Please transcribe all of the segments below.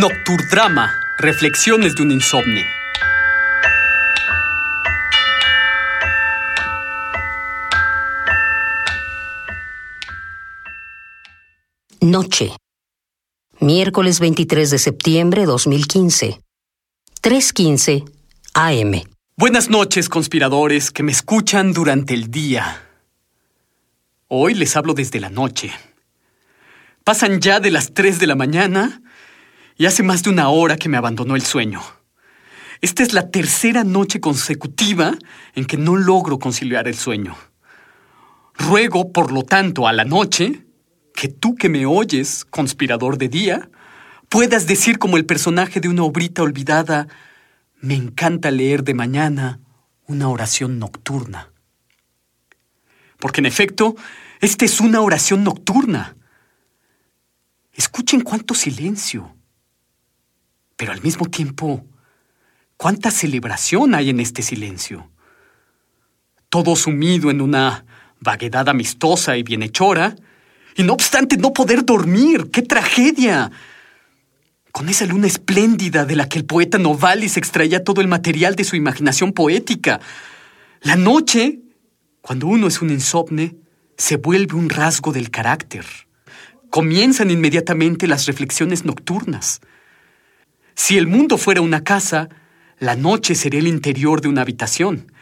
Nocturdrama, reflexiones de un insomnio. Noche. Miércoles 23 de septiembre 2015. 3.15 AM. Buenas noches, conspiradores que me escuchan durante el día. Hoy les hablo desde la noche. Pasan ya de las 3 de la mañana y hace más de una hora que me abandonó el sueño. Esta es la tercera noche consecutiva en que no logro conciliar el sueño. Ruego, por lo tanto, a la noche, que tú que me oyes, conspirador de día, puedas decir como el personaje de una obrita olvidada, me encanta leer de mañana una oración nocturna. Porque en efecto, esta es una oración nocturna. Escuchen cuánto silencio. Pero al mismo tiempo, cuánta celebración hay en este silencio. Todo sumido en una vaguedad amistosa y bienhechora, y no obstante no poder dormir. ¡Qué tragedia! Con esa luna espléndida de la que el poeta Novalis extraía todo el material de su imaginación poética. La noche, cuando uno es un insomne, se vuelve un rasgo del carácter. Comienzan inmediatamente las reflexiones nocturnas. Si el mundo fuera una casa, la noche sería el interior de una habitación.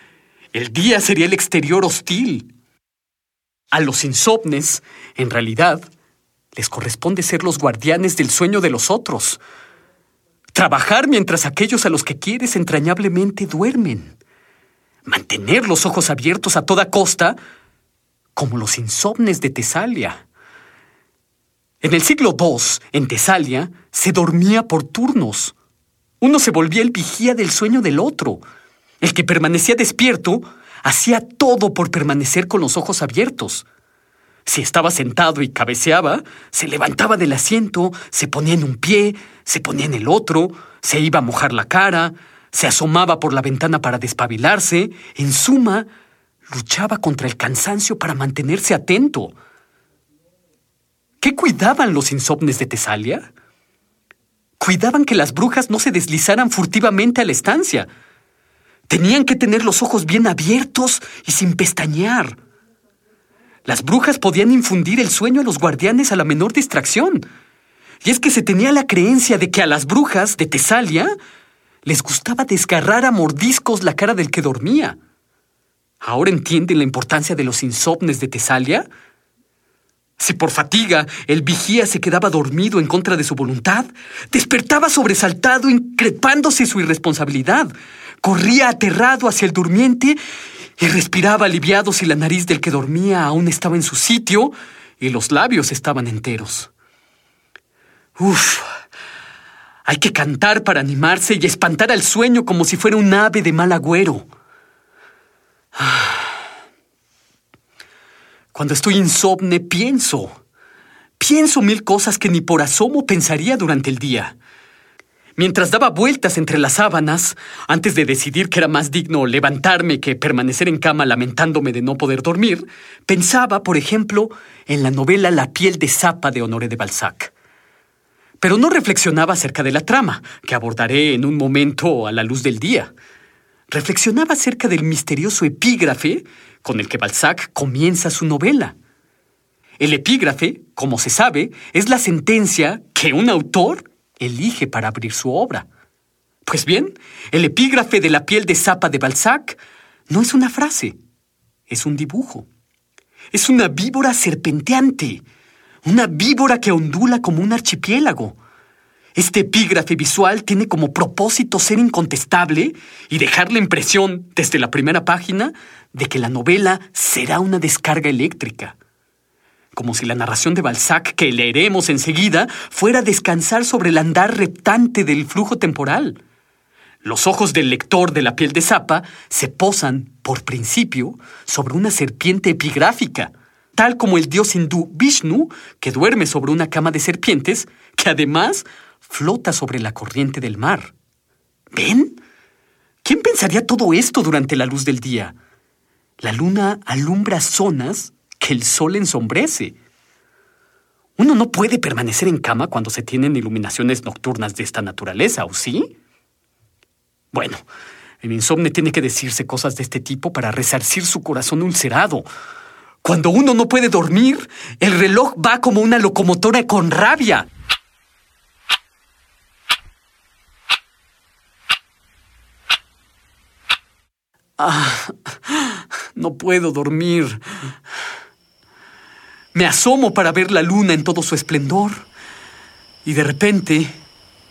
El día sería el exterior hostil. A los insomnes, en realidad, les corresponde ser los guardianes del sueño de los otros. Trabajar mientras aquellos a los que quieres entrañablemente duermen. Mantener los ojos abiertos a toda costa, como los insomnes de Tesalia. En el siglo II, en Tesalia, se dormía por turnos. Uno se volvía el vigía del sueño del otro. El que permanecía despierto hacía todo por permanecer con los ojos abiertos. Si estaba sentado y cabeceaba, se levantaba del asiento, se ponía en un pie, se ponía en el otro, se iba a mojar la cara, se asomaba por la ventana para despabilarse, en suma, luchaba contra el cansancio para mantenerse atento. ¿Qué cuidaban los insomnes de Tesalia? Cuidaban que las brujas no se deslizaran furtivamente a la estancia. Tenían que tener los ojos bien abiertos y sin pestañear. Las brujas podían infundir el sueño a los guardianes a la menor distracción. Y es que se tenía la creencia de que a las brujas de Tesalia les gustaba desgarrar a mordiscos la cara del que dormía. ¿Ahora entienden la importancia de los insomnes de Tesalia? Si por fatiga el vigía se quedaba dormido en contra de su voluntad, despertaba sobresaltado, increpándose su irresponsabilidad, corría aterrado hacia el durmiente y respiraba aliviado si la nariz del que dormía aún estaba en su sitio y los labios estaban enteros. Uf, hay que cantar para animarse y espantar al sueño como si fuera un ave de mal agüero. Ah. Cuando estoy insomne, pienso. Pienso mil cosas que ni por asomo pensaría durante el día. Mientras daba vueltas entre las sábanas, antes de decidir que era más digno levantarme que permanecer en cama lamentándome de no poder dormir, pensaba, por ejemplo, en la novela La piel de zapa de Honoré de Balzac. Pero no reflexionaba acerca de la trama, que abordaré en un momento a la luz del día. Reflexionaba acerca del misterioso epígrafe con el que Balzac comienza su novela. El epígrafe, como se sabe, es la sentencia que un autor elige para abrir su obra. Pues bien, el epígrafe de la piel de zapa de Balzac no es una frase, es un dibujo. Es una víbora serpenteante, una víbora que ondula como un archipiélago. Este epígrafe visual tiene como propósito ser incontestable y dejar la impresión, desde la primera página, de que la novela será una descarga eléctrica. como si la narración de Balzac, que leeremos enseguida, fuera descansar sobre el andar reptante del flujo temporal. Los ojos del lector de la piel de zapa se posan, por principio, sobre una serpiente epigráfica, tal como el dios hindú Vishnu, que duerme sobre una cama de serpientes, que además flota sobre la corriente del mar. ¿Ven? ¿Quién pensaría todo esto durante la luz del día? La luna alumbra zonas que el sol ensombrece. Uno no puede permanecer en cama cuando se tienen iluminaciones nocturnas de esta naturaleza, ¿o sí? Bueno, el insomnio tiene que decirse cosas de este tipo para resarcir su corazón ulcerado. Cuando uno no puede dormir, el reloj va como una locomotora con rabia. Ah, no puedo dormir. Me asomo para ver la luna en todo su esplendor. Y de repente,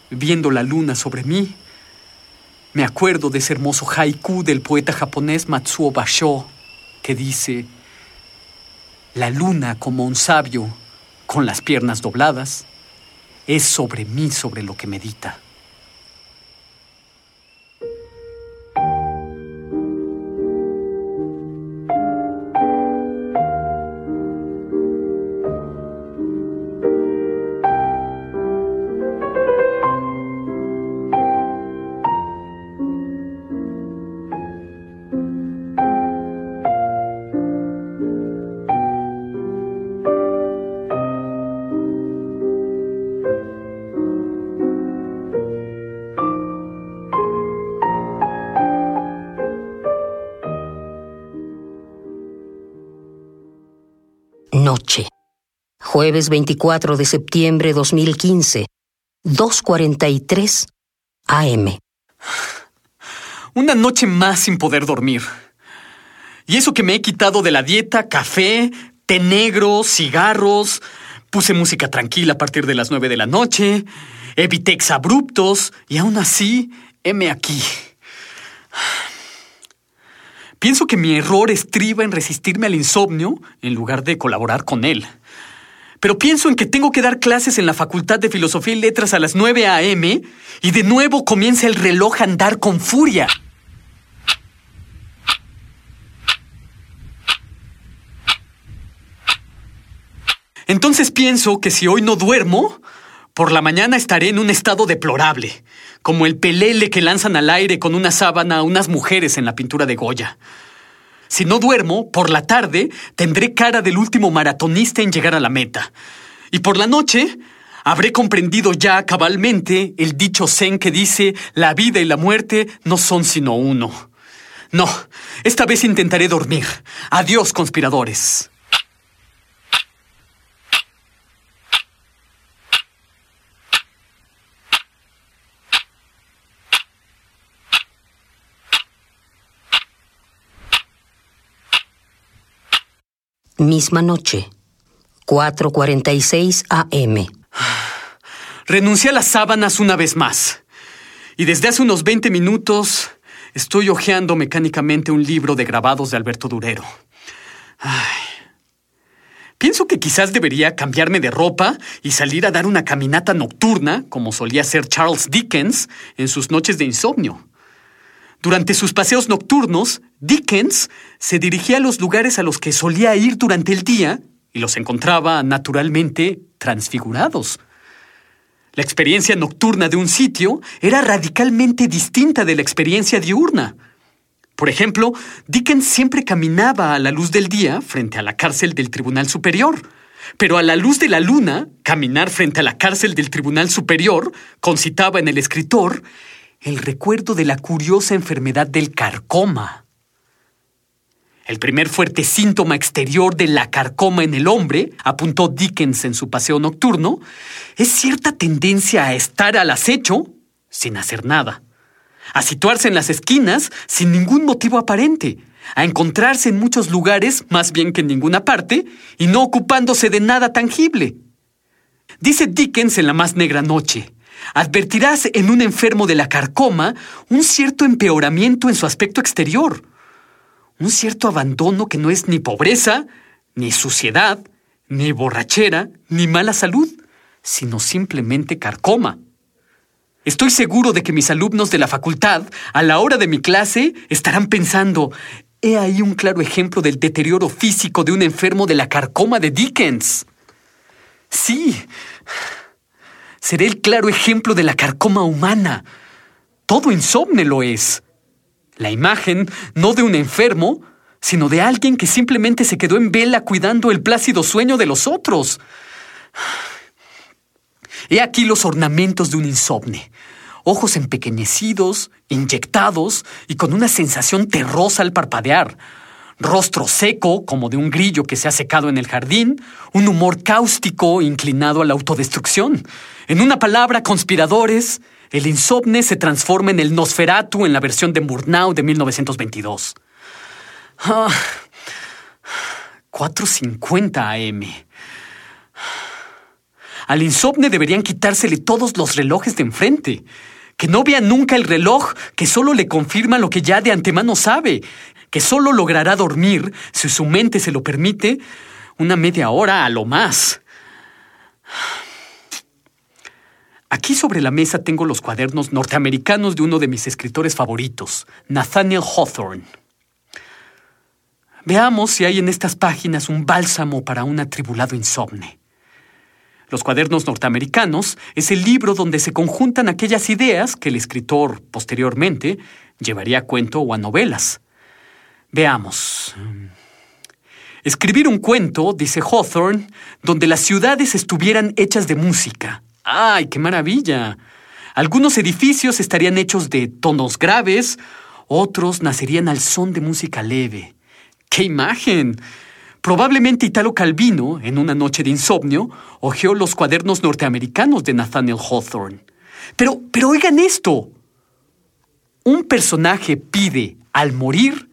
viendo la luna sobre mí, me acuerdo de ese hermoso haiku del poeta japonés Matsuo Basho, que dice, La luna como un sabio, con las piernas dobladas, es sobre mí sobre lo que medita. Jueves 24 de septiembre 2015. 2.43 AM. Una noche más sin poder dormir. Y eso que me he quitado de la dieta, café, té negro, cigarros, puse música tranquila a partir de las nueve de la noche, evité abruptos y aún así, heme aquí. Pienso que mi error estriba en resistirme al insomnio en lugar de colaborar con él. Pero pienso en que tengo que dar clases en la Facultad de Filosofía y Letras a las 9 a.m. y de nuevo comienza el reloj a andar con furia. Entonces pienso que si hoy no duermo, por la mañana estaré en un estado deplorable, como el pelele que lanzan al aire con una sábana a unas mujeres en la pintura de Goya. Si no duermo, por la tarde tendré cara del último maratonista en llegar a la meta. Y por la noche habré comprendido ya cabalmente el dicho zen que dice la vida y la muerte no son sino uno. No, esta vez intentaré dormir. Adiós, conspiradores. Misma noche. 4.46 AM. Renuncié a las sábanas una vez más. Y desde hace unos 20 minutos estoy hojeando mecánicamente un libro de grabados de Alberto Durero. Ay. Pienso que quizás debería cambiarme de ropa y salir a dar una caminata nocturna, como solía hacer Charles Dickens en sus noches de insomnio. Durante sus paseos nocturnos, Dickens se dirigía a los lugares a los que solía ir durante el día y los encontraba naturalmente transfigurados. La experiencia nocturna de un sitio era radicalmente distinta de la experiencia diurna. Por ejemplo, Dickens siempre caminaba a la luz del día frente a la cárcel del Tribunal Superior, pero a la luz de la luna, caminar frente a la cárcel del Tribunal Superior concitaba en el escritor el recuerdo de la curiosa enfermedad del carcoma. El primer fuerte síntoma exterior de la carcoma en el hombre, apuntó Dickens en su paseo nocturno, es cierta tendencia a estar al acecho sin hacer nada, a situarse en las esquinas sin ningún motivo aparente, a encontrarse en muchos lugares más bien que en ninguna parte y no ocupándose de nada tangible. Dice Dickens en La más negra noche, advertirás en un enfermo de la carcoma un cierto empeoramiento en su aspecto exterior, un cierto abandono que no es ni pobreza, ni suciedad, ni borrachera, ni mala salud, sino simplemente carcoma. Estoy seguro de que mis alumnos de la facultad, a la hora de mi clase, estarán pensando, he ahí un claro ejemplo del deterioro físico de un enfermo de la carcoma de Dickens. Sí, seré el claro ejemplo de la carcoma humana. Todo insomne lo es. La imagen no de un enfermo, sino de alguien que simplemente se quedó en vela cuidando el plácido sueño de los otros. He aquí los ornamentos de un insomne. Ojos empequeñecidos, inyectados y con una sensación terrosa al parpadear. Rostro seco, como de un grillo que se ha secado en el jardín. Un humor cáustico inclinado a la autodestrucción. En una palabra, conspiradores, el insomne se transforma en el Nosferatu en la versión de Murnau de 1922. Ah, 4.50 AM. Al insomne deberían quitársele todos los relojes de enfrente. Que no vea nunca el reloj, que solo le confirma lo que ya de antemano sabe, que solo logrará dormir, si su mente se lo permite, una media hora a lo más. Aquí sobre la mesa tengo los cuadernos norteamericanos de uno de mis escritores favoritos, Nathaniel Hawthorne. Veamos si hay en estas páginas un bálsamo para un atribulado insomne. Los cuadernos norteamericanos es el libro donde se conjuntan aquellas ideas que el escritor posteriormente llevaría a cuento o a novelas. Veamos. Escribir un cuento, dice Hawthorne, donde las ciudades estuvieran hechas de música. ¡Ay, qué maravilla! Algunos edificios estarían hechos de tonos graves, otros nacerían al son de música leve. ¡Qué imagen! Probablemente Italo Calvino, en una noche de insomnio, hojeó los cuadernos norteamericanos de Nathaniel Hawthorne. Pero, pero oigan esto. Un personaje pide, al morir,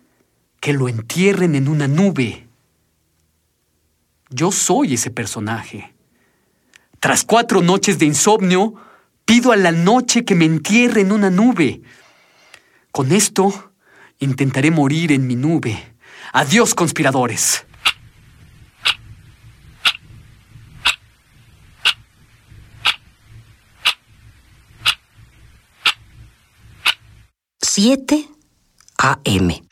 que lo entierren en una nube. Yo soy ese personaje. Tras cuatro noches de insomnio, pido a la noche que me entierre en una nube. Con esto, intentaré morir en mi nube. Adiós, conspiradores. Siete AM.